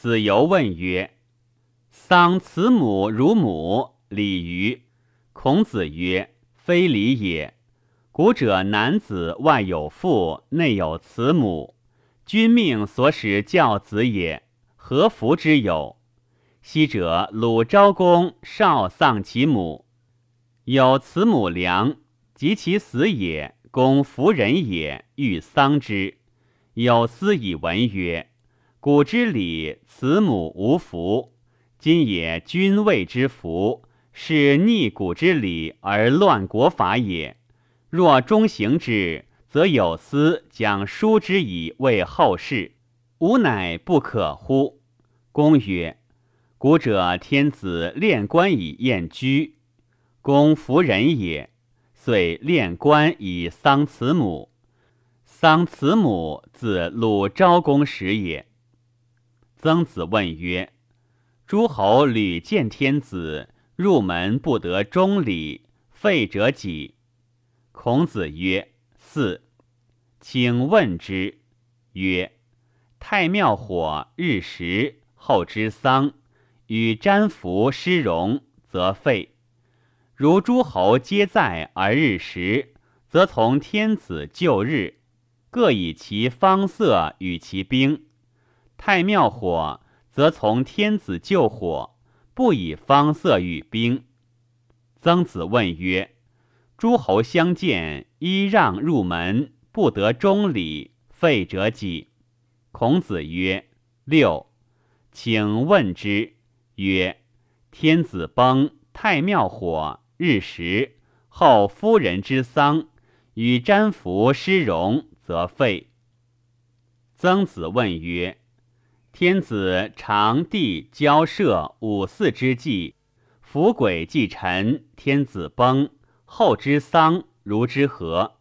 子游问曰：“丧慈母如母，礼于？”孔子曰：“非礼也。古者男子外有父，内有慈母，君命所使教子也，何福之有？昔者鲁昭公少丧其母，有慈母良，及其死也，公夫人也，欲丧之。有司以闻曰。”古之礼，慈母无福。今也君位之福，是逆古之礼而乱国法也。若终行之，则有司将书之以为后世，吾乃不可乎？公曰：古者天子练官以宴居，公服人也，遂练官以丧慈母。丧慈母，自鲁昭公时也。曾子问曰：“诸侯屡见天子入门不得中礼，废者几？”孔子曰：“四。”请问之。曰：“太庙火日食，后之丧，与沾服失容，则废。如诸侯皆在而日食，则从天子就日，各以其方色与其兵。”太庙火，则从天子救火，不以方色与兵。曾子问曰：“诸侯相见，揖让入门，不得中礼，废者几？”孔子曰：“六。”请问之。曰：“天子崩，太庙火，日食，后夫人之丧，与瞻服失容，则废。”曾子问曰：天子常地交涉五祀之际，伏鬼祭臣，天子崩，后之丧如之何？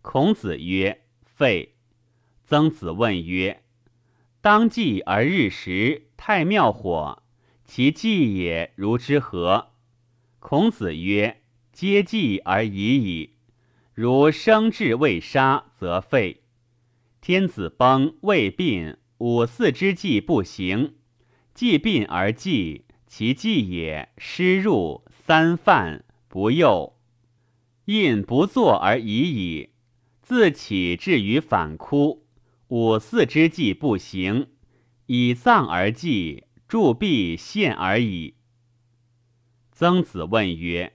孔子曰：废。曾子问曰：当祭而日食，太庙火，其祭也如之何？孔子曰：皆祭而已矣。如生至未杀，则废。天子崩，未病。五四之计不行，既病而祭，其祭也失入三犯不佑，印不作而已矣。自起至于反哭，五四之计不行，以葬而祭，铸币献而已。曾子问曰：“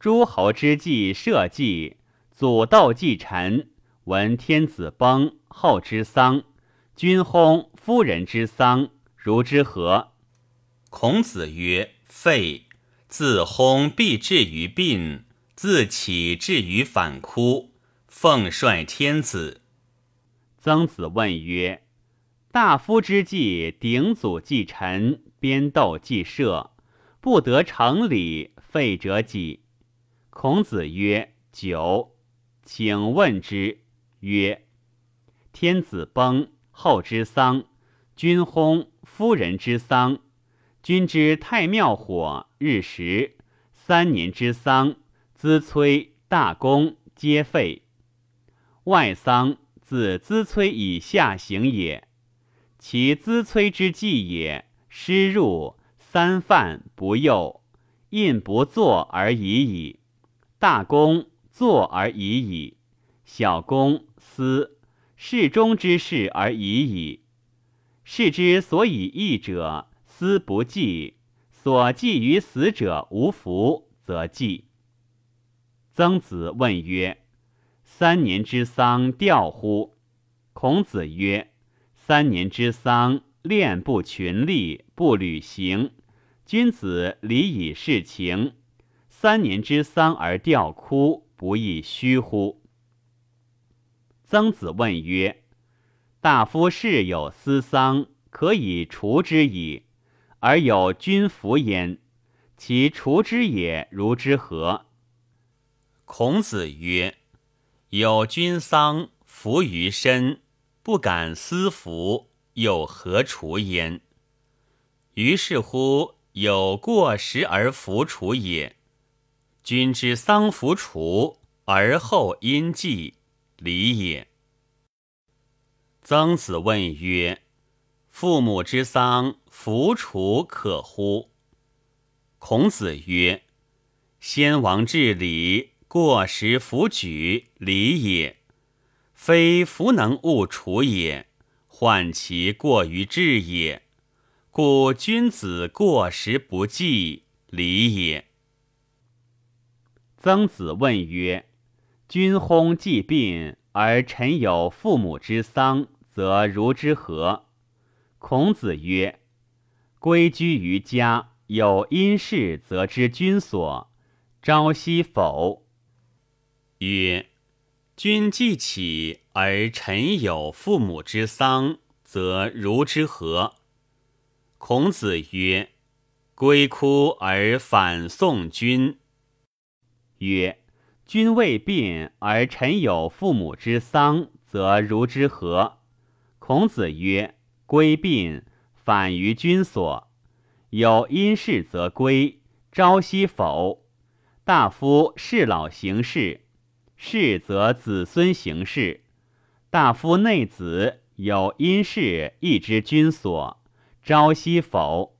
诸侯之计社稷，祖道祭臣，闻天子崩，后之丧。”君薨，夫人之丧，如之何？孔子曰：废。自薨必至于病，自起至于反哭，奉率天子。曾子问曰：大夫之祭，鼎祖祭臣，边斗祭社，不得成礼，废者几？孔子曰：九。请问之。曰：天子崩。后之丧，君薨，夫人之丧，君之太庙火，日食，三年之丧，资崔、大功皆废。外丧自资崔以下行也，其资崔之计也，失入三犯不佑，印不作而已矣。大功作而已矣，小公思。事中之事而已矣。事之所以义者，思不济；所寄于死者无福，则济。曾子问曰：“三年之丧，吊乎？”孔子曰：“三年之丧，恋不群力，不履行。君子礼以事情。三年之丧而吊哭，不亦虚乎？”曾子问曰：“大夫事有私丧，可以除之矣，而有君服焉，其除之也如之何？”孔子曰：“有君丧，服于身，不敢私服，又何除焉？于是乎有过时而服除也。君之丧服除，而后因祭。”礼也。曾子问曰：“父母之丧，弗除可乎？”孔子曰：“先王治礼，过时弗举，礼也。非弗能勿除也，患其过于治也。故君子过时不祭，礼也。”曾子问曰：“君薨既病，而臣有父母之丧，则如之何？”孔子曰：“归居于家，有因事，则知君所。朝夕否？”曰：“君既起，而臣有父母之丧，则如之何？”孔子曰：“归哭而反送君。”曰：君未病而臣有父母之丧，则如之何？孔子曰：归病，反于君所。有因事则归，朝夕否？大夫事老行事，事则子孙行事。大夫内子有因事，亦知君所，朝夕否？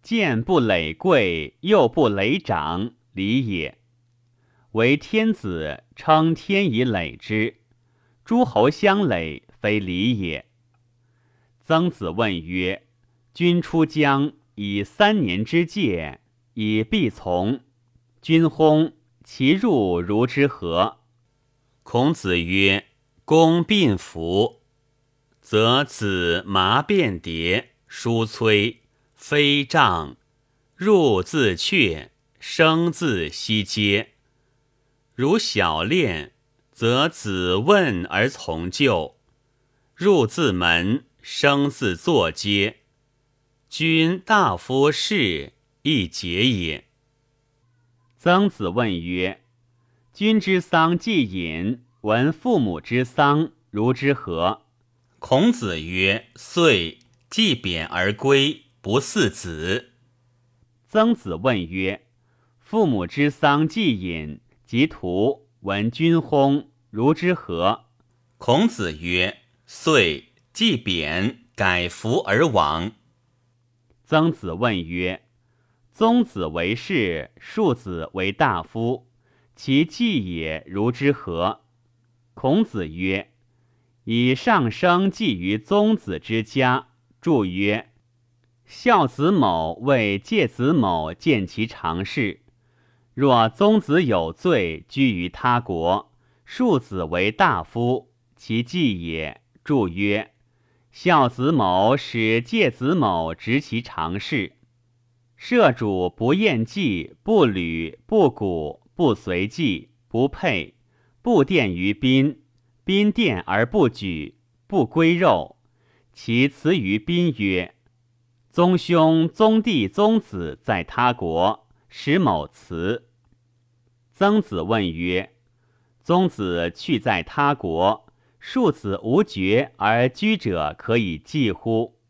见不累贵，又不累长，礼也。为天子，称天以累之；诸侯相累，非礼也。曾子问曰：“君出疆，以三年之戒，以必从。君薨，其入如之何？”孔子曰：“公病服，则子麻便迭，叔催，非杖，入自阙，生自息阶。”如小练，则子问而从就；入自门，生自坐阶。君大夫士，亦节也。曾子问曰：“君之丧既隐，闻父母之丧，如之何？”孔子曰：“遂既贬而归，不似子。”曾子问曰：“父母之丧既隐。”及徒闻君薨，如之何？孔子曰：“遂既贬，改服而亡。”曾子问曰：“宗子为士，庶子为大夫，其祭也如之何？”孔子曰：“以上生祭于宗子之家。”注曰：“孝子某为介子某见其常事。”若宗子有罪，居于他国，庶子为大夫，其继也。注曰：孝子某使介子某执其常事，社主不厌祭，不履，不鼓，不随祭，不佩，不奠于宾，宾奠而不举，不归肉。其辞于宾曰：宗兄、宗弟、宗子在他国。使某辞。曾子问曰：“宗子去在他国，庶子无爵而居者，可以祭乎？”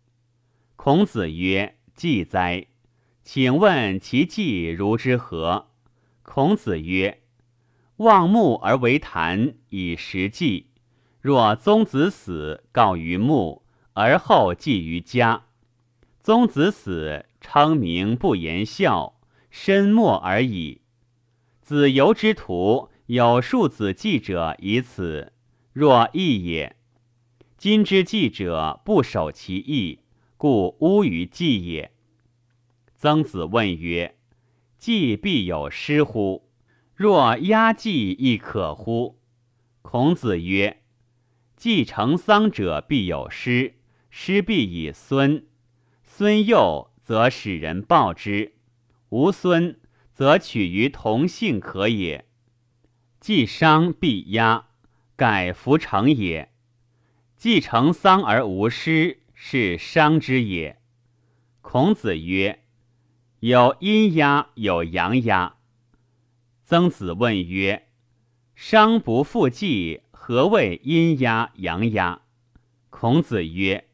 孔子曰：“祭哉！请问其祭如之何？”孔子曰：“望木而为坛，以食祭。若宗子死，告于木，而后祭于家。宗子死，称名不言孝。”身没而已。子游之徒有数子祭者以此，若义也。今之祭者不守其义，故污于祭也。曾子问曰：“祭必有失乎？若压祭亦可乎？”孔子曰：“祭成丧者必有失，失必以孙。孙幼则使人报之。”无孙，则取于同姓可也。既伤必压，改服成也。既成丧而无失，是伤之也。孔子曰：“有阴压，有阳压。”曾子问曰：“伤不复祭，何谓阴压阳压？”孔子曰：“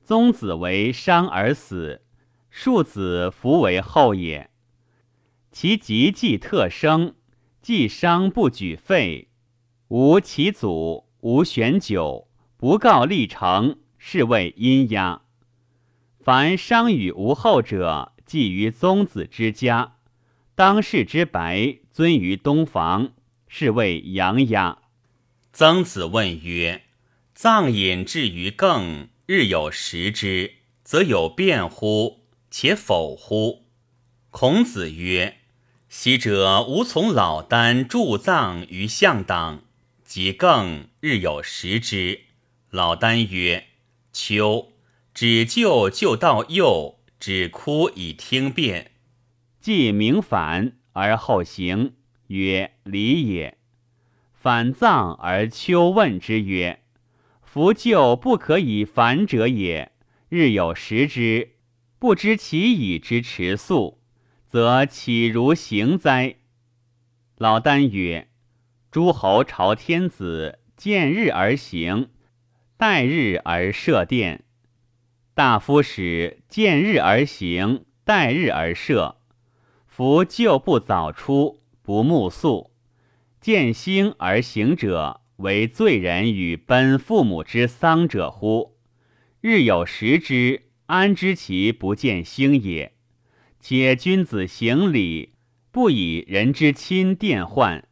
宗子为伤而死，庶子弗为后也。”其疾既特生，既伤不举废，无其祖，无选酒，不告立成，是谓阴压。凡伤与无后者，祭于宗子之家。当世之白，尊于东房，是谓阳压。曾子问曰：“葬饮至于更，日有食之，则有变乎？且否乎？”孔子曰：“昔者吾从老聃助葬于向党，即更日有食之。老聃曰：‘秋，只就就到幼，只哭以听变。’”既明反而后行，曰礼也。反葬而丘问之曰：“夫旧不可以反者也，日有食之，不知其已之持粟，则岂如行哉？”老聃曰：“诸侯朝天子，见日而行，待日而设殿；大夫使见日而行，待日而设。”夫旧不早出，不暮宿，见星而行者，为罪人与奔父母之丧者乎？日有食之，安知其不见星也？且君子行礼，不以人之亲殿患。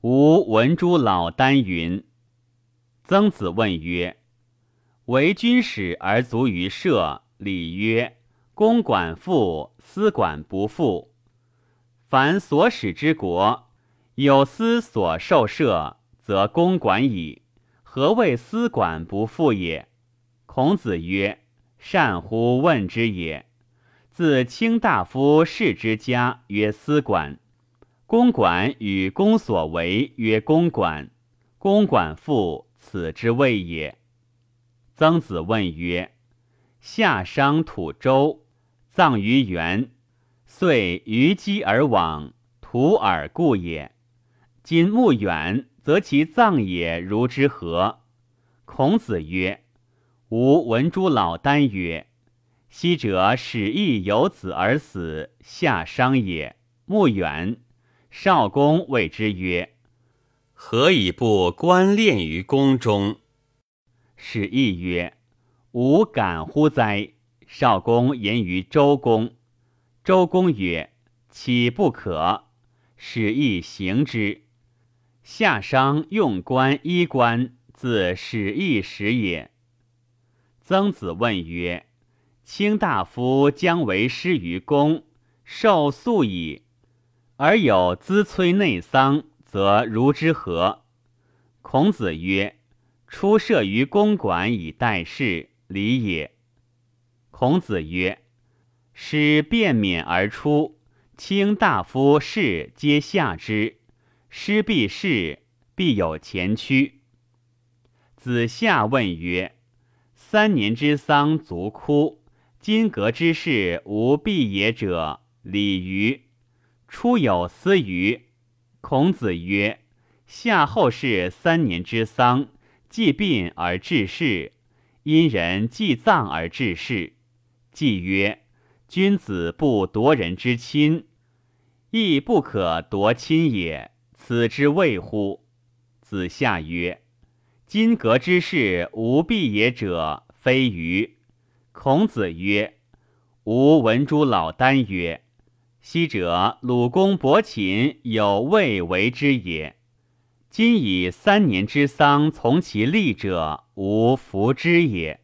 吾闻诸老聃云。曾子问曰：“为君使而足于社，礼曰：公管父，私管不父。”凡所使之国，有私所受社，则公管矣。何谓私管不复也？孔子曰：“善乎问之也。自卿大夫士之家曰司管，公管与公所为曰公管，公管父，此之谓也。”曾子问曰：“夏商土周，葬于原。”遂虞姬而往，徒尔故也。今墓远，则其葬也如之何？孔子曰：“吾闻诸老聃曰：‘昔者始义有子而死，夏商也。墓远，少公谓之曰：‘何以不观练于宫中？’始义曰：‘吾敢乎哉！’少公言于周公。”周公曰：“岂不可？”使役行之。夏商用官衣冠，自始役始也。曾子问曰：“卿大夫将为师于公，受粟矣，而有资催内丧，则如之何？”孔子曰：“出射于公馆以待事，礼也。”孔子曰。使便免而出，卿大夫士皆下之。师必士，必有前驱。子夏问曰：“三年之丧足哭，今革之事无必也者，礼于？出有司于？”孔子曰：“夏后氏三年之丧，既病而致仕，因人既葬而致仕。既曰。”君子不夺人之亲，亦不可夺亲也。此之谓乎？子夏曰：“今革之事无必也者，非愚。”孔子曰：“吾闻诸老聃曰：‘昔者鲁公伯禽有未为之也。今以三年之丧从其利者，无弗之也。’